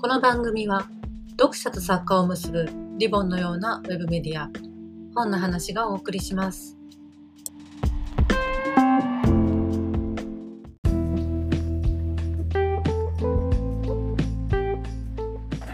この番組は読者と作家を結ぶリボンのようなウェブメディア本の話がお送りします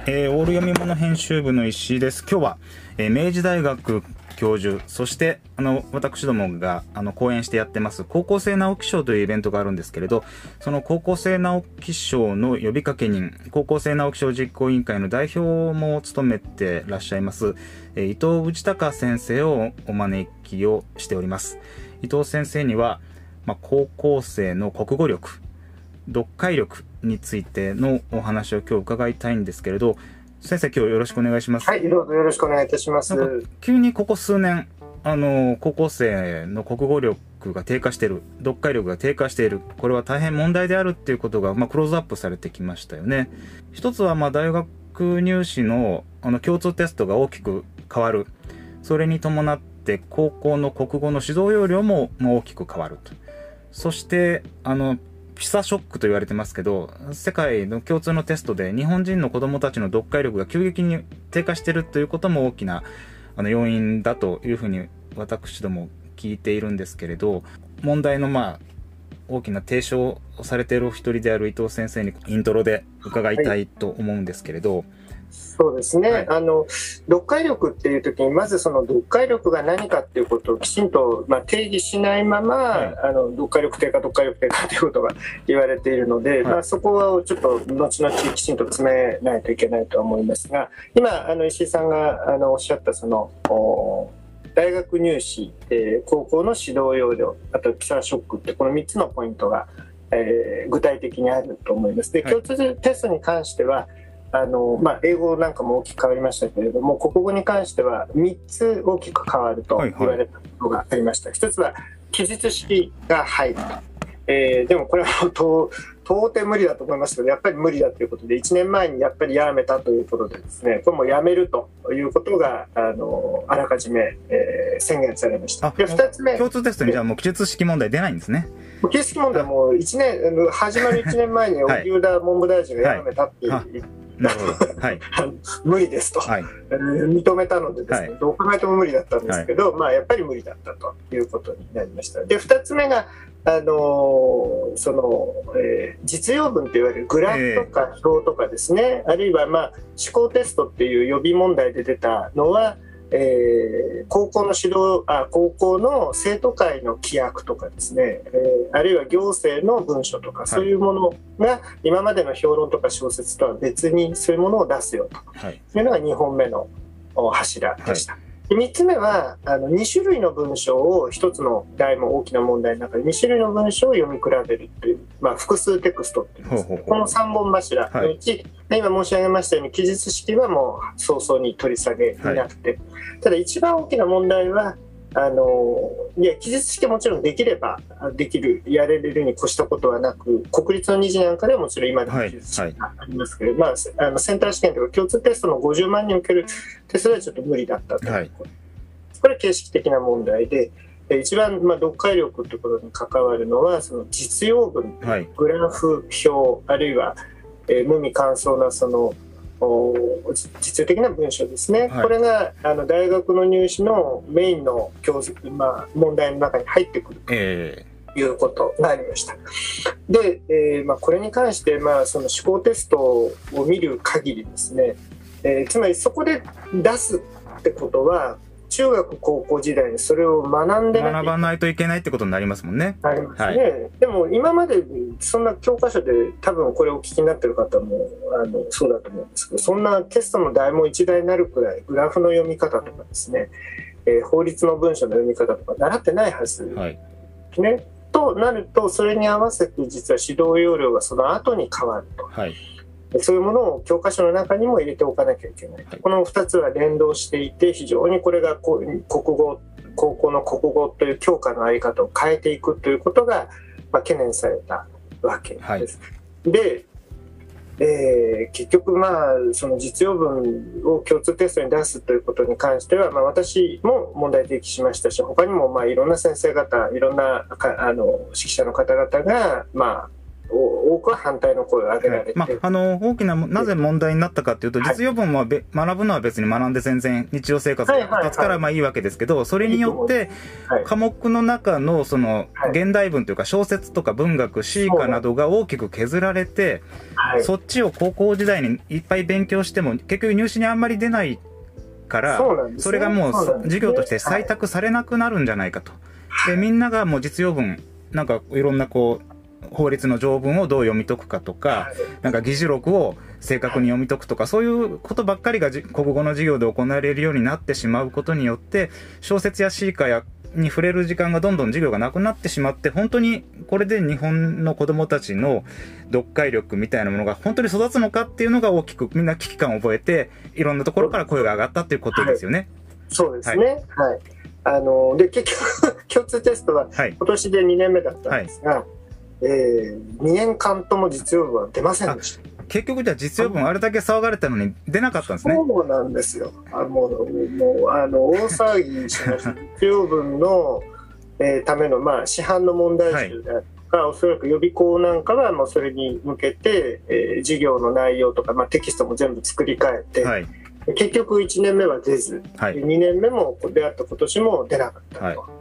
えー、オール読み物編集部の石井です。今日は、えー、明治大学教授、そしてあの私どもがあの講演してやってます高校生直木賞というイベントがあるんですけれど、その高校生直木賞の呼びかけ人、高校生直木賞実行委員会の代表も務めてらっしゃいます、えー、伊藤内隆先生をお招きをしております。伊藤先生には、まあ、高校生の国語力、読解力についてのお話を今日伺いたいんですけれど、先生、今日よろしくお願いします。はい、どうぞよろしくお願いいたします。急にここ数年、あの、高校生の国語力が低下している、読解力が低下している、これは大変問題であるっていうことが、まあ、クローズアップされてきましたよね。一つは、まあ、大学入試の、あの、共通テストが大きく変わる。それに伴って、高校の国語の指導要領も、まあ、大きく変わると。そして、あの、ピサショックと言われてますけど、世界の共通のテストで日本人の子供たちの読解力が急激に低下してるということも大きなあの要因だというふうに私ども聞いているんですけれど、問題のまあ、大きな提唱をされているお一人である伊藤先生にイントロで伺いたいと思うんですけれど、はいそうですね、はい、あの読解力っていう時にまずその読解力が何かっていうことをきちんと、まあ、定義しないまま、はい、あの読解力低下読解力低下ということが言われているので、はい、まあ、そこはちょっと後々きちんと詰めないといけないとは思いますが今あの石井さんがあのおっしゃったその大学入試、えー、高校の指導要領あとピサショックってこの3つのポイントが、えー、具体的にあると思います。で共通テストに関してはあのまあ、英語なんかも大きく変わりましたけれども国語に関しては3つ大きく変わると言われたことがありました、はいはい、1つは記述式が入る、えー、でもこれは到底無理だと思いますけどやっぱり無理だということで1年前にやっぱりやめたということでですねこれもやめるということがあのあらかじめ、えー、宣言されました。で2つ目。共通テストにじゃあもう記述式問題出ないんですね。記述式問題も1年始まる1年前に荻生田文部大臣がやめたって言って、はいなるほど。はい。無理ですと、はい、認めたのでですね、はい、どう考えても無理だったんですけど、はい、まあやっぱり無理だったということになりました。で、二つ目が、あのその、えー、実用文といわれるグラフとか表とかですね、えー、あるいは、まあ、思考テストっていう予備問題で出たのは、えー、高校の指導あ高校の生徒会の規約とかですね、えー、あるいは行政の文書とか、そういうものが今までの評論とか小説とは別にそういうものを出すよと、はい、いうのが2本目の柱でした。はい3つ目はあの2種類の文章を1つの題も大きな問題の中で2種類の文章を読み比べるという、まあ、複数テクストっていうんです。この3本柱のうち、はい、今申し上げましたように記述式はもう早々に取り下げになって、はい、ただ一番大きな問題はあのいや記述式もちろんできればできるやれるに越したことはなく国立の2次なんかではもちろん今でも記述式がありますけど、はいはい、まあ、あのセンター試験とか共通テストの50万人受けるテストではちょっと無理だったと。はい、これ形式的な問題で。一番、まあ、読解力ということに関わるのはその実用文、グラフ表あるいは、えー、無味乾燥なその実用的な文章ですね、はい、これがあの大学の入試のメインの教授、まあ、問題の中に入ってくると。いうことがありました。で、えーまあ、これに関して、まあ、その思考テストを見る限りですね、えー、つまりそこで出すってことは中学高校時代にそれを学んで学ばないといけないってことになりますもんね。ありますね。はい、でも今までそんな教科書で多分これをお聞きになってる方もあのそうだと思うんですけどそんなテストの題も一題になるくらいグラフの読み方とかですね、えー、法律の文書の読み方とか習ってないはず、はい、ね。となるとそれに合わせて実は指導要領がその後に変わると。はいそういうものを教科書の中にも入れておかなきゃいけない、はい、この2つは連動していて非常にこれが国語高校の国語という教科の在り方を変えていくということが、まあ、懸念されたわけです。はい、でえー、結局、まあ、その実用文を共通テストに出すということに関しては、まあ、私も問題提起しましたし他にもまあいろんな先生方いろんなあの指揮者の方々が、まあ多くは反対の声を上げられて、まあ、あの大きななぜ問題になったかというと、実用文はべ、学ぶのは別に学んで全然日常生活で立つからまあいいわけですけど、それによって科目の中のその現代文というか小説とか文学詩歌などが大きく削られて、そっちを高校時代にいっぱい勉強しても結局入試にあんまり出ないからそれがもう授業として採択されなくなるんじゃないかと。でみんながもう実用文なんかいろんなこう法律の条文をどう読み解くかとか、なんか議事録を正確に読み解くとか、そういうことばっかりが国語の授業で行われるようになってしまうことによって、小説や詩歌やに触れる時間がどんどん授業がなくなってしまって、本当にこれで日本の子供たちの読解力みたいなものが本当に育つのかっていうのが大きくみんな危機感を覚えて、いろんなところから声が上がったっていうことですよね。はい、そうですね。はい、はい。あので結局共通テストは今年で2年目だったんですが、はいえー、2年間とも実用文は出ませんでした。結局じゃあ実用文あれだけ騒がれたのに出なかったんですね。そうなんですよ。あもう、もう、あの、大騒ぎしました。実用文の、えー、ための、まあ、市販の問題集であるとか、はい、おそらく予備校なんかは、もうそれに向けて、えー、授業の内容とか、まあ、テキストも全部作り変えて、はい、結局1年目は出ず、はい、2年目も出会った今年も出なかったと。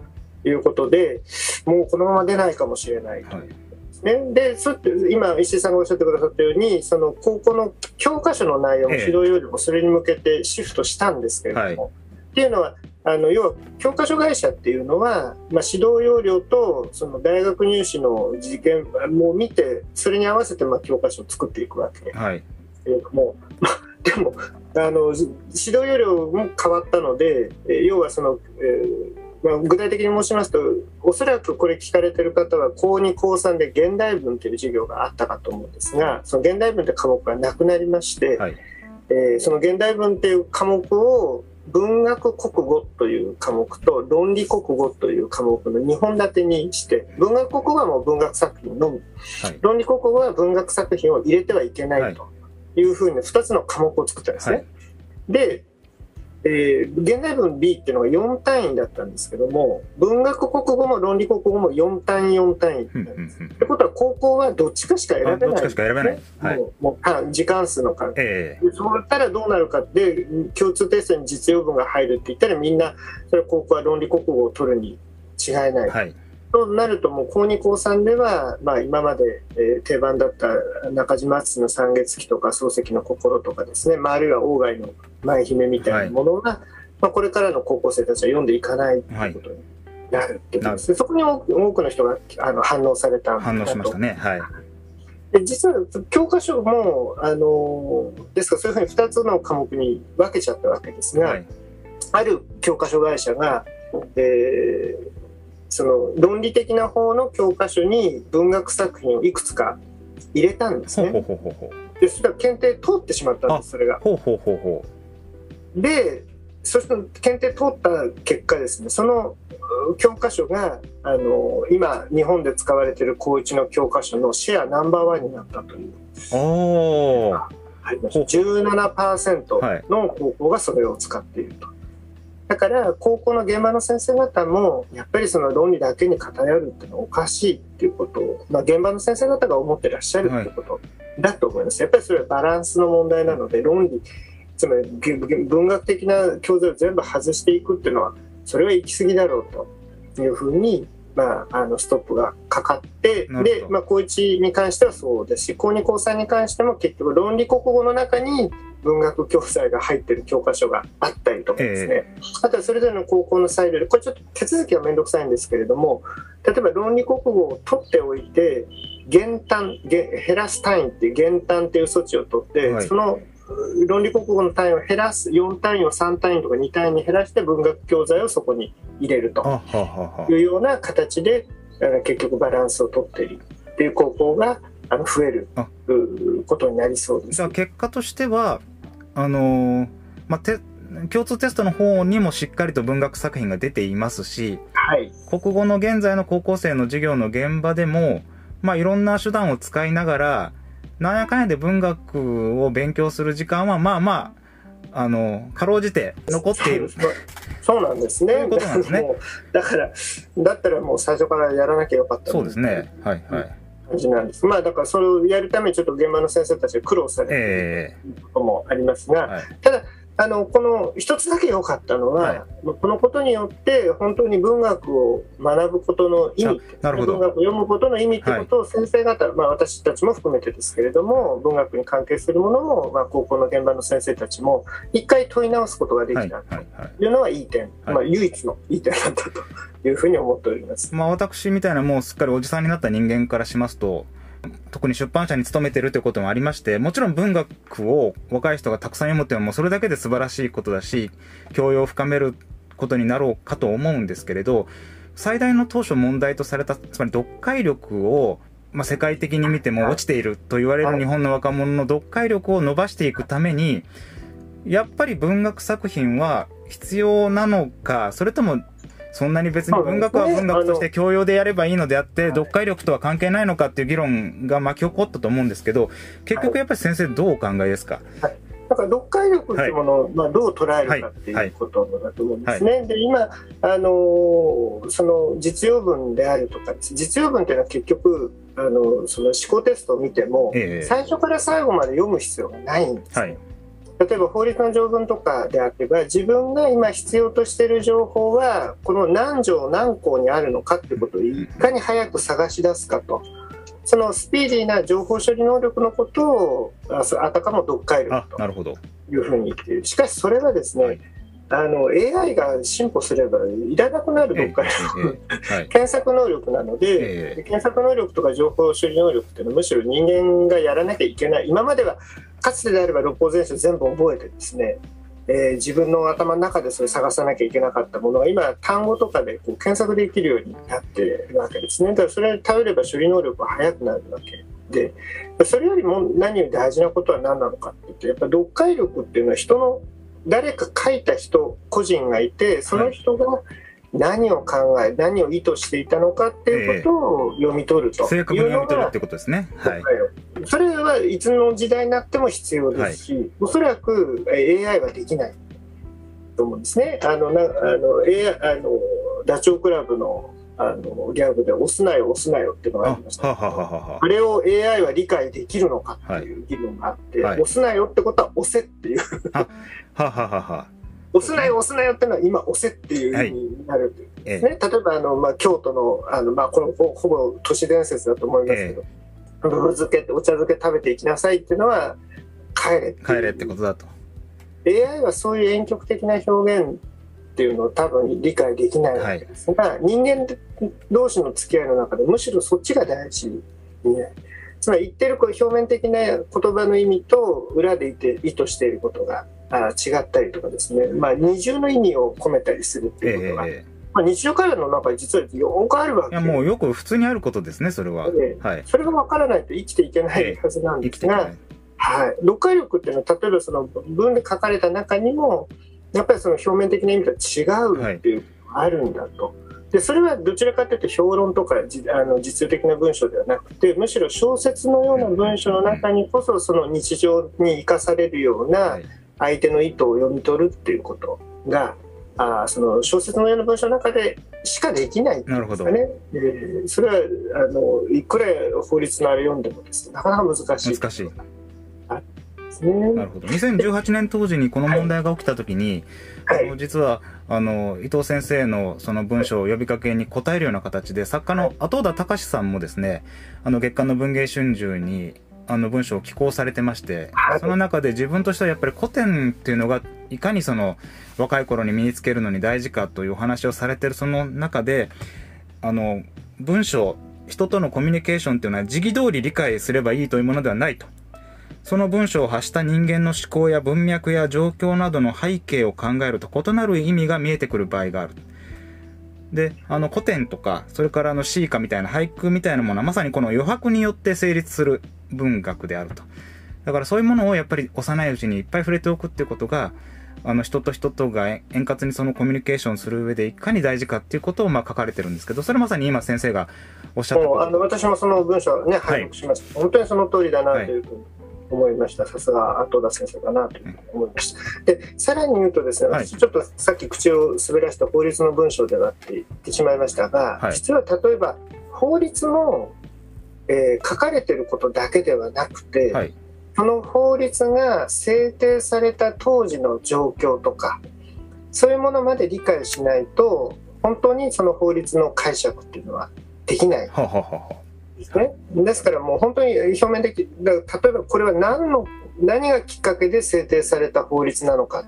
いうことで、もうこのまま出ないかもしれないと。はいね。で、そ今、石井さんがおっしゃってくださったように、その高校の教科書の内容も指導よりもそれに向けてシフトしたんですけれども、はい、っていうのは、あの要は教科書会社っていうのは、まあ、指導要領とその大学入試の事件も見てそれに合わせてまあ教科書を作っていくわけ。ですけれども、まあ、でもあの指導要領も変わったので要はその、えーまあ、具体的に申しますとおそらくこれ聞かれてる方は高2高3で現代文という授業があったかと思うんですがその現代文という科目がなくなりまして、はい、えー、その現代文という科目を文学国語という科目と論理国語という科目の2本立てにして文学国語はもう文学作品のみ、はい、論理国語は文学作品を入れてはいけないというふうに2つの科目を作ったんですね。はい、でえー、現代文 B っていうのが4単位だったんですけども文学国語も論理国語も4単位4単位なんです。ってことは高校はどっちかしか選べない、ね、どっちかしか選べない、はい、もうもう時間数の関係、えー、そうったらどうなるかで共通テストに実用文が入るって言ったらみんなそれ高校は論理国語を取るに違いない。はいとなるともう高2高3では、まあ、今まで、えー、定番だった中島敦の三月期とか漱石の心とかですね、まあ、あるいは鴎外の舞姫みたいなものが、はい、まあ、これからの高校生たちは読んでいかないということになるってことですね、はい、そこに多くの人があの反応された。反応しましたね。はい。で実は教科書もあのですからそういうふうに2つの科目に分けちゃったわけですが、はい、ある教科書会社が、えー、その論理的な方の教科書に文学作品をいくつか入れたんですね。ほうほうほうでそれは検定通ってしまったんですそれが。ほうほうほうほうでそして検定通った結果ですねその教科書があの今日本で使われている高一の教科書のシェアナンバーワンになったという。おー17%の高校がそれを使っていると。だから高校の現場の先生方もやっぱりその論理だけに偏るっていうのはおかしいっていうことを、まあ、現場の先生方が思ってらっしゃるっていうことだと思います。やっぱりそれはバランスの問題なので論理つまり文学的な教材を全部外していくっていうのはそれは行き過ぎだろうというふうにまあ、あのストップがかかってで、まあ、高1に関してはそうですし高2高3に関しても結局論理国語の中に文学教材が入ってる教科書があったりとかですね、えー、あとはそれぞれの高校の裁量でこれちょっと手続きは面倒くさいんですけれども例えば論理国語を取っておいて減単減らす単位っていう減単っていう措置を取って、はい、その論理国語の単位を減らす4単位を3単位とか2単位に減らして文学教材をそこに入れるというような形で結局バランスを取っているっていう高校があの増えることになりそうです。じゃあ結果としてはあのー、まあ、て共通テストの方にもしっかりと文学作品が出ていますし、はい、国語の現在の高校生の授業の現場でも、まあ、いろんな手段を使いながらなんやかんやで文学を勉強する時間はまあまああのかろうじて残っているそうなんですね。いうことなんですね。だからだったらもう最初からやらなきゃよかったそうですね。はいはい。感じなんです。まあだからそれをやるためにちょっと現場の先生たちが苦労されていることもありますが、えー、ただあのこの一つだけ良かったのは、はい、このことによって本当に文学を学ぶことの意味文学を読むことの意味ってことを先生方、はい、まあ、私たちも含めてですけれども文学に関係するものも、まあ、高校の現場の先生たちも一回問い直すことができた。というのはいい点、まあ、唯一のいい点だったというふうに思っております、まあ、私みたいなもうすっかりおじさんになった人間からしますと特に出版社に勤めてるということもありまして、もちろん文学を若い人がたくさん読むっていうのはもうそれだけで素晴らしいことだし、教養を深めることになろうかと思うんですけれど、最大の当初問題とされた、つまり読解力を、まあ、世界的に見ても落ちていると言われる日本の若者の読解力を伸ばしていくために、やっぱり文学作品は必要なのか、それともそんなに別に文学は文学として教養でやればいいのであって、読解力とは関係ないのかっていう議論が巻き起こったと思うんですけど、結局やっぱり先生どうお考えですか、はい。だから読解力っていうものを、はい、まあ、どう捉えるかっていうことだと思うんですね。はい。はい、で今あのその実用文であるとか実用文っていうのは結局あのその思考テストを見ても、えー、最初から最後まで読む必要がないんです、はい例えば法律の条文とかであれば自分が今必要としている情報はこの何条何項にあるのかってことをいかに早く探し出すかと。そのスピーディーな情報処理能力のことをあたかも読解力というふうに言っている。しかしそれはですね、はいあの AI が進歩すればいらなくなるどっかで、はい、検索能力なので、えー、検索能力とか情報処理能力っていうのはむしろ人間がやらなきゃいけない。今まではかつてであれば六法全書全部覚えてですね、えー、自分の頭の中でそれ探さなきゃいけなかったものが今単語とかでこう検索できるようになってるわけですね。だからそれに頼れば処理能力が速くなるわけでそれよりも何より大事なことは何なのかって言ってやっぱ読解力っていうのは人の誰か書いた人個人がいてその人が何を考え何を意図していたのかっていうことを読み取ると。正確に読み取るってことですね、はい、それはいつの時代になっても必要ですし、はい、おそらく AI はできないと思うんですね。あのなあの AI あのダチョウ倶楽部のあのギャグで押すなよ押すなよっていうのがありました。あれを AI は理解できるのかっていう議論があって、はい、押すなよってことは押せっていう。はははは押すなよ押すなよっていうのは今押せっていう意味になる。というですね、はい、例えばあの、まあ、京都のあの、まあ、これほほぼ都市伝説だと思いますけど、えー、ぶぶ漬けお茶漬け食べていきなさいっていうのは帰れ帰れってことだと。AI はそういう遠曲的な表現っていうのを多分理解できないわけですが、はい、人間同士の付き合いの中でむしろそっちが大事にねつまり言ってるこう表面的な言葉の意味と裏でいて意図していることがあ違ったりとかですね、まあ、二重の意味を込めたりするっていうことが、えー、まあ、日常会話の中に実はよくあるわけ。いやもうよく普通にあることですねそれは、はい、それが分からないと生きていけないはずなんですが、えーはい、読解力っていうのは例えばその文で書かれた中にもやっぱりその表面的な意味とは違うっていうのがあるんだと。でそれはどちらかというと評論とかあの実用的な文章ではなくてむしろ小説のような文章の中にこそその日常に生かされるような相手の意図を読み取るっていうことがあその小説のような文章の中でしかできないんですかね。えー、それはあのいくら法律のあれ読んでもです、ね、なかなか難しい。難しいですね。なるほど。2018年当時にこの問題が起きたときに、はい、あの実はあの伊藤先生のその文章を呼びかけに答えるような形で作家の後田隆さんもですね、あの月刊の文藝春秋にあの文章を寄稿されてまして、その中で自分としてはやっぱり古典っていうのがいかにその若い頃に身につけるのに大事かというお話をされてるその中で、あの文章、人とのコミュニケーションっていうのは時期通り理解すればいいというものではないと。その文章を発した人間の思考や文脈や状況などの背景を考えると異なる意味が見えてくる場合がある。で、あの古典とか、それからあの詩歌みたいな俳句みたいなものはまさにこの余白によって成立する文学であると。だからそういうものをやっぱり幼いうちにいっぱい触れておくっていうことが、あの人と人とが円滑にそのコミュニケーションする上でいかに大事かっていうことをまあ書かれてるんですけど、それまさに今先生がおっしゃったあの私もその文章ね、拝読しました。はい、本当にその通りだなというふうに思いました。さすが後田先生だなという思いました。で、さらに言うとですね、私ちょっとさっき口を滑らした法律の文章ではって言ってしまいましたが、はい、実は例えば法律もえー、書かれてることだけではなくて、はい、その法律が制定された当時の状況とかそういうものまで理解しないと本当にその法律の解釈っていうのはできない。はははですね。ですからもう本当に表面的だ例えばこれは何の何がきっかけで制定された法律なのか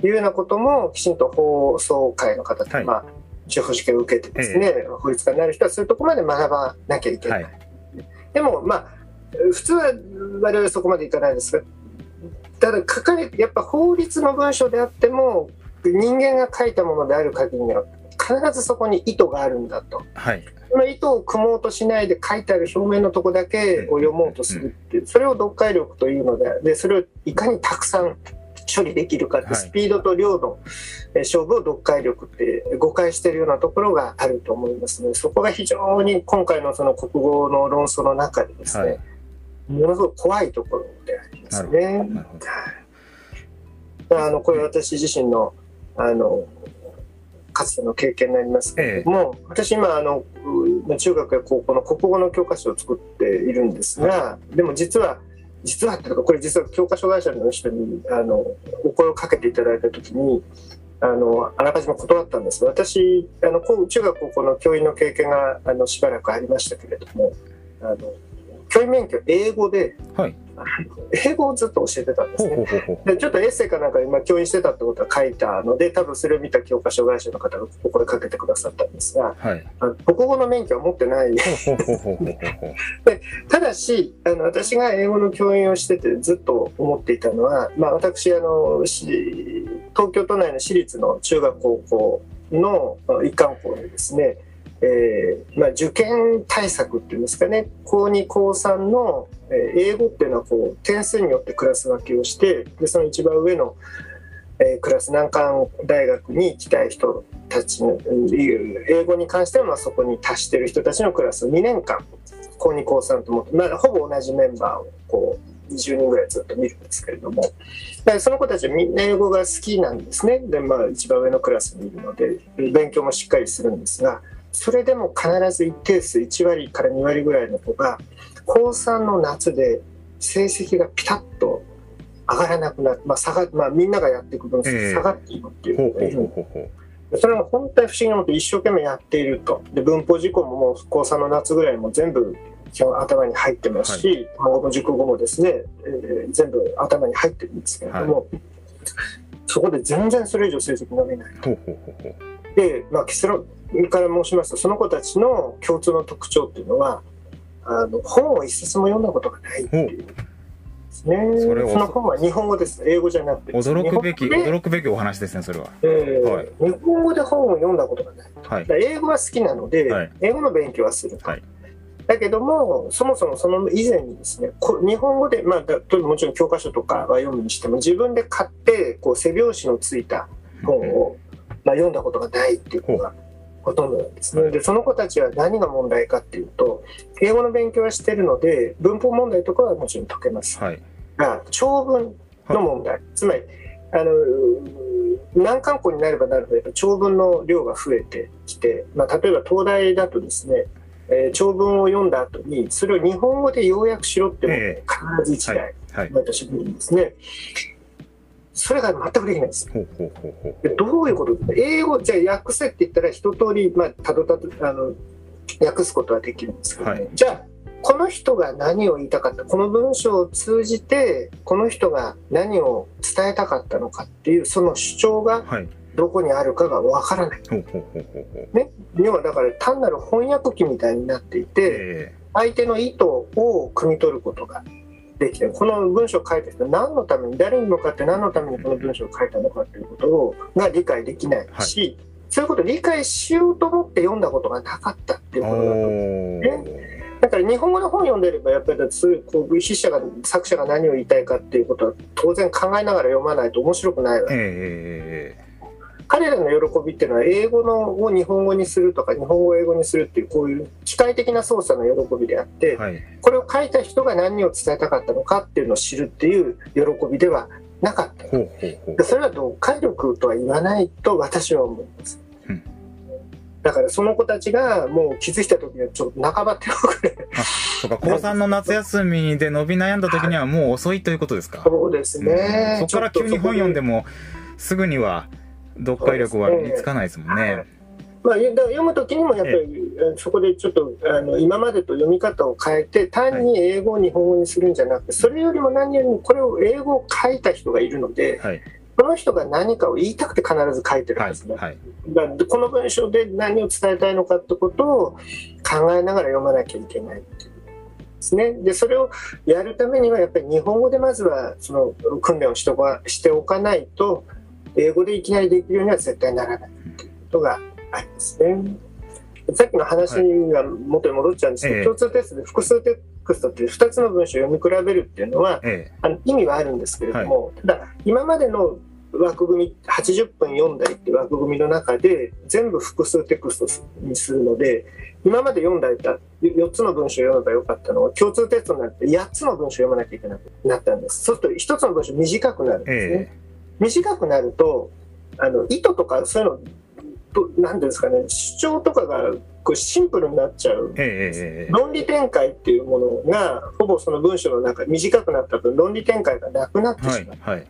というようなこともきちんと法総会の方と、はい、まあ司法試験を受けてですね、え法律家になる人はそういうところまで学ばなきゃいけない。はい、でもまあ普通は我々はそこまでいかないですがただ書かれやっぱ法律の文書であっても人間が書いたものである限りには必ずそこに意図があるんだと。はいその意図を組もうとしないで書いてある表面のとこだけを読もうとするっていう、それを読解力というので、でそれをいかにたくさん処理できるかって、スピードと量の勝負を読解力って誤解しているようなところがあると思いますので、そこが非常に今回のその国語の論争の中でですね、はい、ものすごく怖いところでありますね。あのこれ私自身のあのかつての経験になりますけれども、ええ、私今あの中学や高校の国語の教科書を作っているんですが、はい、でも実は実はっていうかこれ実は教科書会社の人にあのお声をかけていただいた時にあのあらかじめ断ったんです私あの中学高校の教員の経験があのしばらくありましたけれどもあの教員免許英語で、はい、英語をずっと教えてたんですね。でちょっとエッセイかなんか今教員してたってことは書いたので多分それを見た教科書会社の方がお声かけてくださったんですが、はい、あの国語の免許は持ってない。でただしあの私が英語の教員をしててずっと思っていたのは、まあ、私あの東京都内の私立の中学高校の一貫校でですねえーまあ、受験対策っていうんですかね高2高3の、えー、英語っていうのはこう点数によってクラス分けをしてでその一番上の、えー、クラス難関大学に行きたい人たちの英語に関してはまあそこに達してる人たちのクラスを2年間高2高3とも、まあ、ほぼ同じメンバーをこう20人ぐらいずっと見るんですけれどもその子たちはみんな英語が好きなんですねで、まあ、一番上のクラスにいるので勉強もしっかりするんですが。それでも必ず一定数1割から2割ぐらいの子が高3の夏で成績がピタッと上がらなくなって、まあ下がまあ、みんながやっていく分下がっていくっていう。子がいるそれが本当に不思議なこと一生懸命やっていると。で文法事項ももう高3の夏ぐらいも全部頭に入ってますし、はい、熟語もですね、えー、全部頭に入ってるんですけれども、はい、そこで全然それ以上成績伸びない。と。で、まあ、結論から申しますとその子たちの共通の特徴っていうのはあの本を一冊も読んだことがないっていう。ですね、それその本は日本語です、英語じゃなくて。驚くべき、驚くべきお話ですね、それは。えーはい、日本語で本を読んだことがない。はい、英語は好きなので、はい、英語の勉強はすると。はいだけども、そもそもその以前にですね、日本語で、まあ、もちろん教科書とかは読むにしても、自分で買って、こう背表紙のついた本を、まあ、読んだことがないっていうのがほとんどなんですね。で、その子たちは何が問題かっていうと、英語の勉強はしてるので、文法問題とかはもちろん解けます。はい、が、長文の問題、はい、つまり、あの、難関校になればなるほど、長文の量が増えてきて、まあ、例えば東大だとですね、えー、長文を読んだ後に、それを日本語で要約しろっても必ず一台、毎年見るんですね。それが全くできないです。どういうこと英語、じゃあ訳せって言ったら一通り、まあ、たどたど、あの、訳すことはできるんですけど、ね。はい、じゃあ、この人が何を言いたかった、この文章を通じて、この人が何を伝えたかったのかっていう、その主張が、どこにあるかがわからない。ね、要はだから単なる翻訳機みたいになっていて、相手の意図を汲み取ることができてこの文章を書いた人何のために誰に向かって何のためにこの文章を書いたのかということをが理解できないし、はい、そういうことを理解しようと思って読んだことがなかったっていうことだと思うんですね。だから日本語の本読んでればやっぱりそういうこう筆者が作者が何を言いたいかっていうことは当然考えながら読まないと面白くないわけ。えー彼らの喜びっていうのは英語のを日本語にするとか日本語を英語にするっていうこういう機械的な操作の喜びであって、はい、これを書いた人が何を伝えたかったのかっていうのを知るっていう喜びではなかった。ほそれは読解力とは言わないと私は思います、うん、だからその子たちがもう気づいた時にはちょっと半ば手遅れ。とか、高3の夏休みで伸び悩んだ時にはもう遅いということですか？そうですね、うん、そこから急に本読んでも、すぐには読解力は身につかないですもんね。まあ、読むときにもやっぱりそこでちょっとあの今までと読み方を変えて単に英語を日本語にするんじゃなくてそれよりも何よりもこれを英語を書いた人がいるので、はい、その人が何かを言いたくて必ず書いてるんですね、はい。はい、この文章で何を伝えたいのかってことを考えながら読まなきゃいけないっていうですね。でそれをやるためにはやっぱり日本語でまずはその訓練をしておかないと英語でいきなりできるようには絶対ならないということがありますね。さっきの話が元に戻っちゃうんですけど、はい、共通テストで複数テクストって2つの文章を読み比べるっていうのは、ええ、あの意味はあるんですけれども、はい、ただ今までの枠組み80分読んだりっていう枠組みの中で全部複数テクストにするので今まで読んだりた4つの文章を読めばよかったのは共通テストになって8つの文章を読まなきゃいけなくなったんです。そうすると1つの文章短くなるんですね、え、短くなるとあの意図とかそういうの何ですかね主張とかがこうシンプルになっちゃう、え論理展開っていうものがほぼその文章の中短くなった分論理展開がなくなってしまう、はいはい、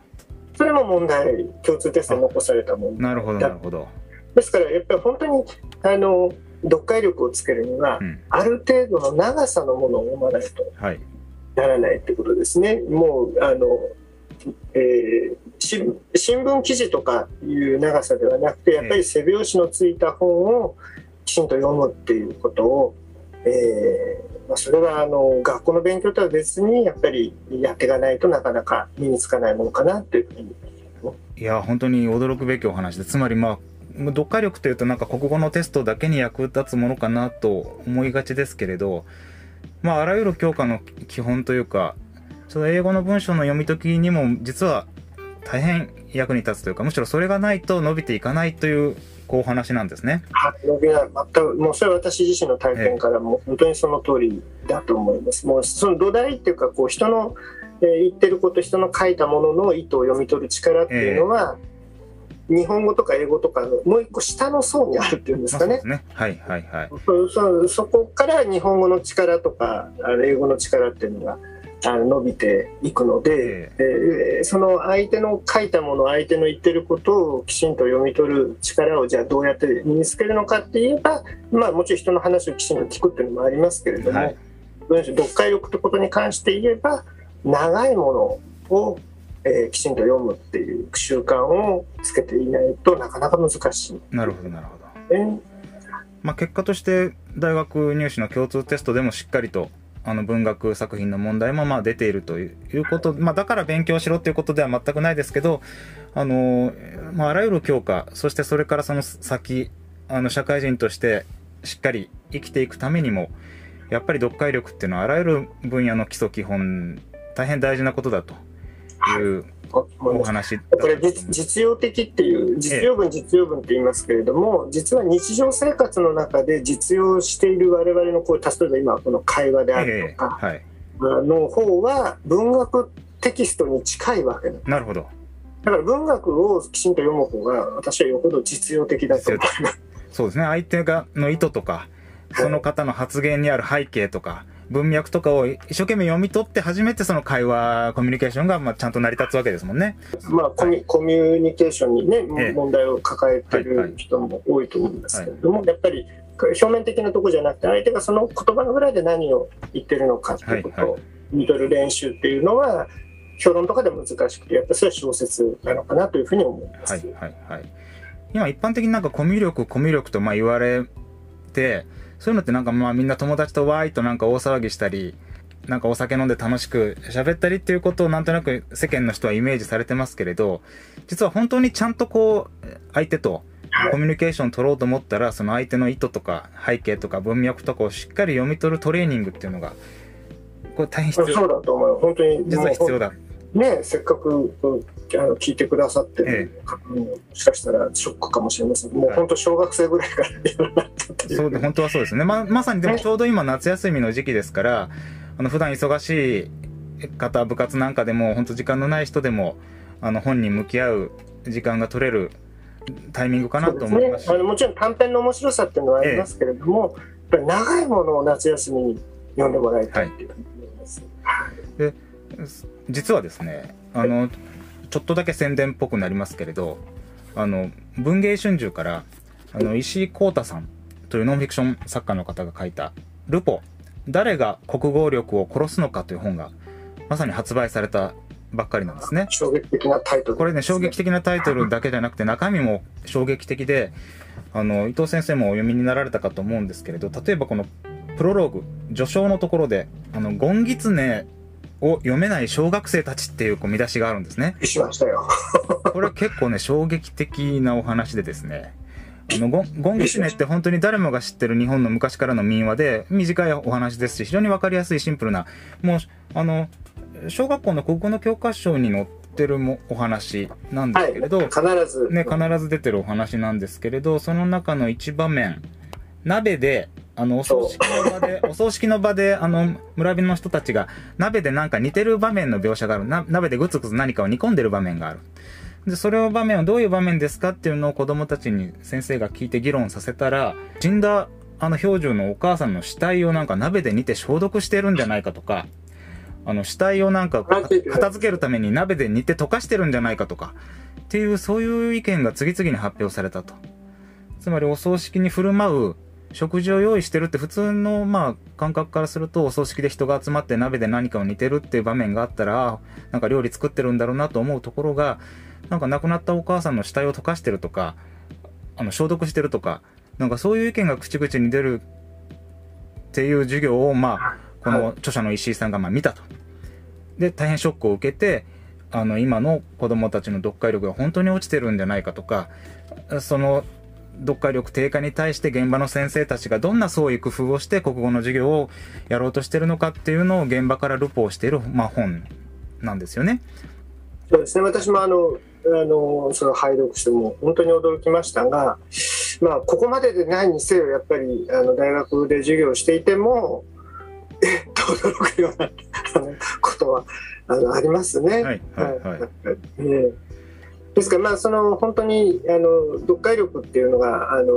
それも問題共通テストに残されたもの。なるほどなるほど。ですからやっぱり本当にあの読解力をつけるには、うん、ある程度の長さのものを読まない。とならないってことですね、はい、もうあの、えー新聞記事とかいう長さではなくてやっぱり背表紙のついた本をきちんと読むっていうことを、えーまあ、それはあの学校の勉強とは別にやっぱりやっていかないとなかなか身につかないものかなというふうにいや本当に驚くべきお話でつまりまあ読解力というとなんか国語のテストだけに役立つものかなと思いがちですけれど、まあ、あらゆる教科の基本というかその英語の文章の読み解きにも実は大変役に立つというかむしろそれがないと伸びていかないというこう話なんですね。伸びない全くもうそれは私自身の体験からも本当にその通りだと思います。もうその土台っていうかこう人の、えー、言ってること人の書いたものの意図を読み取る力っていうのは、えー、日本語とか英語とかのもう一個下の層にあるっていうんですかね。ねはいはいはい。そそそこから日本語の力とか英語の力っていうのが伸びていくので、えー、その相手の書いたもの相手の言ってることをきちんと読み取る力をじゃあどうやって身につけるのかって言えば、まあ、もちろん人の話をきちんと聞くっていうのもありますけれども、はい、文章読解力ってことに関して言えば長いものを、えー、きちんと読むっていう習慣をつけていないとなかなか難しい。なるほどなるほど。えーまあ、結果として大学入試の共通テストでもしっかりとあの文学作品の問題もまあ出ているということ、まあ、だから勉強しろということでは全くないですけど、あのまあ、あらゆる教科、そしてそれからその先、あの社会人としてしっかり生きていくためにも、やっぱり読解力っていうのはあらゆる分野の基礎基本、大変大事なことだと。いうお話これ実用的っていう実用文実用文って言いますけれども、実は日常生活の中で実用している我々のこう例えば今この会話であるとかの方は文学テキストに近いわけなるほど。だから文学をきちんと読む方が私はよほど実用的だと思いますそうですね。相手がの意図とかその方の発言にある背景とか、文脈とかを一生懸命読み取って初めてその会話コミュニケーションがまあちゃんと成り立つわけですもんね。まあコミ,、コミュニケーションにね、問題を抱えてる人も多いと思うんですけれども、やっぱり表面的なとこじゃなくて相手がその言葉のぐらいで何を言ってるのかっていうことを見取る練習っていうのは評論とかで難しくてやっぱりそれは小説なのかなというふうに思います。はいはいはい、今一般的になんかコミュ力コミュ力とまあ言われてそういうのってなんかまあみんな友達とわーいとなんか大騒ぎしたり、なんかお酒飲んで楽しく喋ったりっていうことをなんとなく世間の人はイメージされてますけれど、実は本当にちゃんとこう、相手とコミュニケーション取ろうと思ったら、その相手の意図とか背景とか文脈とかをしっかり読み取るトレーニングっていうのが、これ大変必要。そうだと思う。本当に。実は必要だ。ねせっかくあの聞いてくださってる、ええ、もしかしたらショックかもしれません。もう本当小学生ぐらいからやらなったそうで本当はそうですね。ままさにでもちょうど今夏休みの時期ですからあの普段忙しい方部活なんかでも本当時間のない人でもあの本に向き合う時間が取れるタイミングかなと思います、ね、あのもちろん短編の面白さっていうのはありますけれども、はい、やっぱり長いものを夏休みに読んでもらいたいっていうふうに思います。はい、で実はですねあの、ちょっとだけ宣伝っぽくなりますけれどあの文藝春秋からあの石井浩太さんというノンフィクション作家の方が書いた「ルポ誰が国語力を殺すのか」という本がまさに発売されたばっかりなんですね。衝撃的なタイトル、ね、これね、衝撃的なタイトルだけじゃなくて、中身も衝撃的で、あの、伊藤先生もお読みになられたかと思うんですけれど、例えばこのプロローグ、序章のところで、あの、ゴンギツネを読めない小学生たちっていうこう見出しがあるんですね。しましたよ。これ結構ね、衝撃的なお話でですね。あのゴンギツネって本当に誰もが知ってる日本の昔からの民話で短いお話ですし非常に分かりやすいシンプルなもうあの小学校の国語の教科書に載ってるもお話なんですけれど、はい、必ず。ね、必ず出てるお話なんですけれど、その中の一場面、鍋で、あの、お葬式の場で、お葬式の場で、あの、村人の人たちが、鍋でなんか似てる場面の描写がある。な鍋でぐつぐつ何かを煮込んでる場面がある。で、それを場面はどういう場面ですかっていうのを子供たちに先生が聞いて議論させたら、死んだあの標準のお母さんの死体をなんか鍋で煮て消毒してるんじゃないかとか、あの、死体をなんか片付けるために鍋で煮て溶かしてるんじゃないかとか、っていう、そういう意見が次々に発表されたと。つまりお葬式に振る舞う食事を用意してるって普通の、まあ、感覚からするとお葬式で人が集まって鍋で何かを煮てるっていう場面があったら、なんか料理作ってるんだろうなと思うところが、なんか亡くなったお母さんの死体を溶かしてるとか、あの、消毒してるとか、なんかそういう意見が口々に出るっていう授業を、まあ、この著者の石井さんがまあ見たと。で、大変ショックを受けて、あの、今の子供たちの読解力が本当に落ちてるんじゃないかとか、その読解力低下に対して現場の先生たちがどんな創意工夫をして国語の授業をやろうとしてるのかっていうのを現場からルポをしている、まあ、本なんですよね。そうですね。私もあの、あの、その拝読しても本当に驚きましたが、まあ、ここまででないにせよ、やっぱり、あの、大学で授業をしていても、えっと驚くようなことはあのありますね。はいはいはいえですから、まあ、その本当にあの読解力っていうのがあの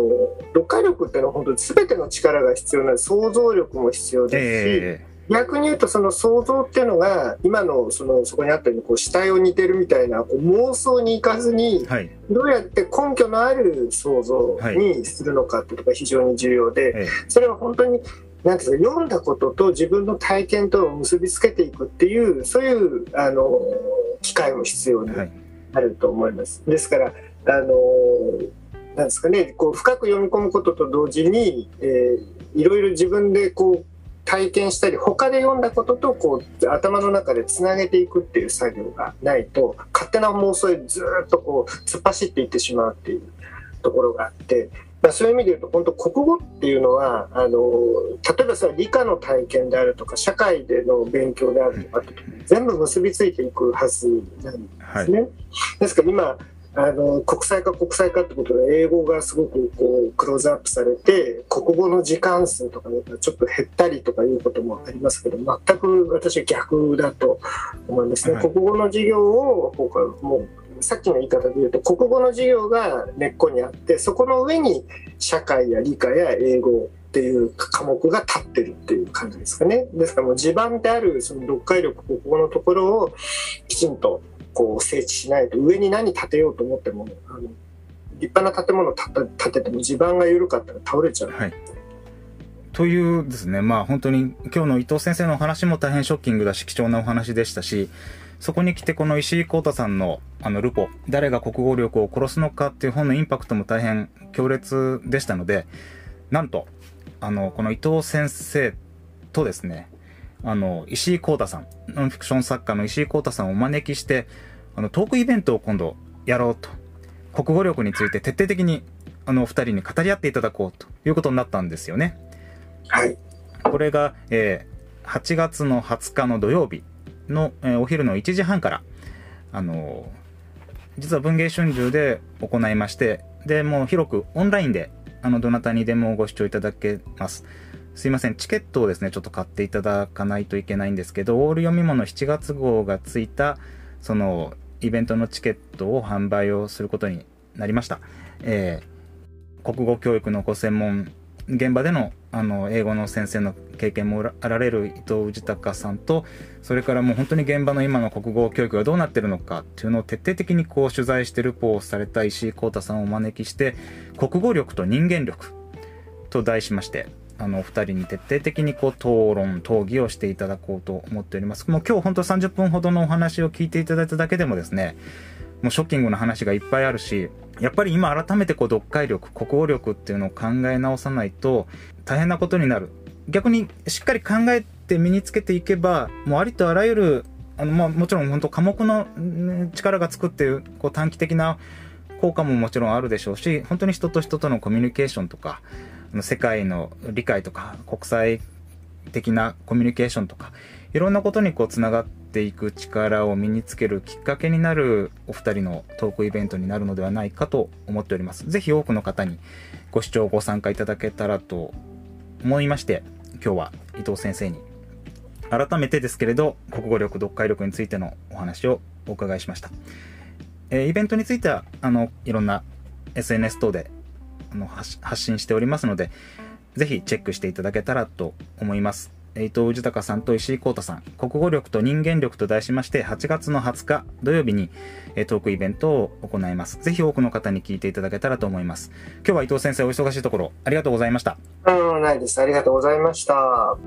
読解力っていうのは本当に全ての力が必要な想像力も必要ですし、えー、逆に言うとその想像っていうのが今のそのそこにあったようにこう死体を似てるみたいなこう妄想に行かずに、はい、どうやって根拠のある想像にするのかっていうのが非常に重要で、はい、それは本当になんか読んだことと自分の体験と結びつけていくっていうそういうあの機会も必要にあると思います。ですからあのなんですかねこう深く読み込むことと同時に、えー、いろいろ自分でこう体験したり他で読んだこととこう頭の中でつなげていくっていう作業がないと勝手な妄想でずっとこう突っ走っていってしまうっていうところがあってまあ、そういう意味で言うと本当国語っていうのはあの例えばさ理科の体験であるとか社会での勉強であるとか全部結びついていくはずなんですね。はい、ですから今あの国際化国際化ってことで英語がすごくこうクローズアップされて国語の時間数とかちょっと減ったりとかいうこともありますけど全く私は逆だと思いますね。はい、国語の授業をもうさっきの言い方で言うと国語の授業が根っこにあってそこの上に社会や理科や英語っていう科目が立ってるっていう感じですかね。ですからもう地盤であるその読解力国語のところをきちんとこう整地しないと上に何建てようと思ってもあの立派な建物を建てても地盤が緩かったら倒れちゃう。はいというですね、まあ本当に今日の伊藤先生のお話も大変ショッキングだし貴重なお話でしたし、そこに来てこの石井幸太さんのあのルポ、誰が国語力を殺すのかっていう本のインパクトも大変強烈でしたので、なんと、あの、この伊藤先生とですね、あの、石井幸太さん、ノンフィクション作家の石井幸太さんをお招きして、あの、トークイベントを今度やろうと。国語力について徹底的に、あの、お二人に語り合っていただこうということになったんですよね。はい。これが、えー、8月の20日の土曜日の、え、お昼の1時半から、あの、実は文芸春秋で行いまして、で、もう広くオンラインで、あの、どなたにでもご視聴いただけます。すいません、チケットをですね、ちょっと買っていただかないといけないんですけど、オール読み物7月号がついた、その、イベントのチケットを販売をすることになりました。えー、国語教育のご専門、現場での、あの、英語の先生の経験もあられる伊藤氏隆さんとそれからもう本当に現場の今の国語教育がどうなってるのかっていうのを徹底的にこう取材してルポをされた石井幸太さんをお招きして国語力と人間力と題しましてあの、お二人に徹底的にこう、討論、討議をしていただこうと思っております。もう今日本当30分ほどのお話を聞いていただいただけでもですね、もうショッキングな話がいっぱいあるし、やっぱり今改めてこう、読解力、国語力っていうのを考え直さないと大変なことになる。逆にしっかり考えて身につけていけば、もうありとあらゆる、あの、まあもちろん本当科目の力がつくっていう、こう短期的な効果ももちろんあるでしょうし、本当に人と人とのコミュニケーションとか、世界の理解とか国際的なコミュニケーションとかいろんなことにこうつながっていく力を身につけるきっかけになるお二人のトークイベントになるのではないかと思っております。ぜひ多くの方にご視聴ご参加いただけたらと思いまして今日は伊藤先生に改めてですけれど国語力読解力についてのお話をお伺いしました。えー、イベントについてはあのいろんな SNS 等であの発信しておりますので、ぜひチェックしていただけたらと思います。伊藤氏隆さんと石井幸太さん、国語力と人間力と題しまして、8月の20日土曜日にトークイベントを行います。ぜひ多くの方に聞いていただけたらと思います。今日は伊藤先生お忙しいところ、ありがとうございました。うん、ないです。ありがとうございました。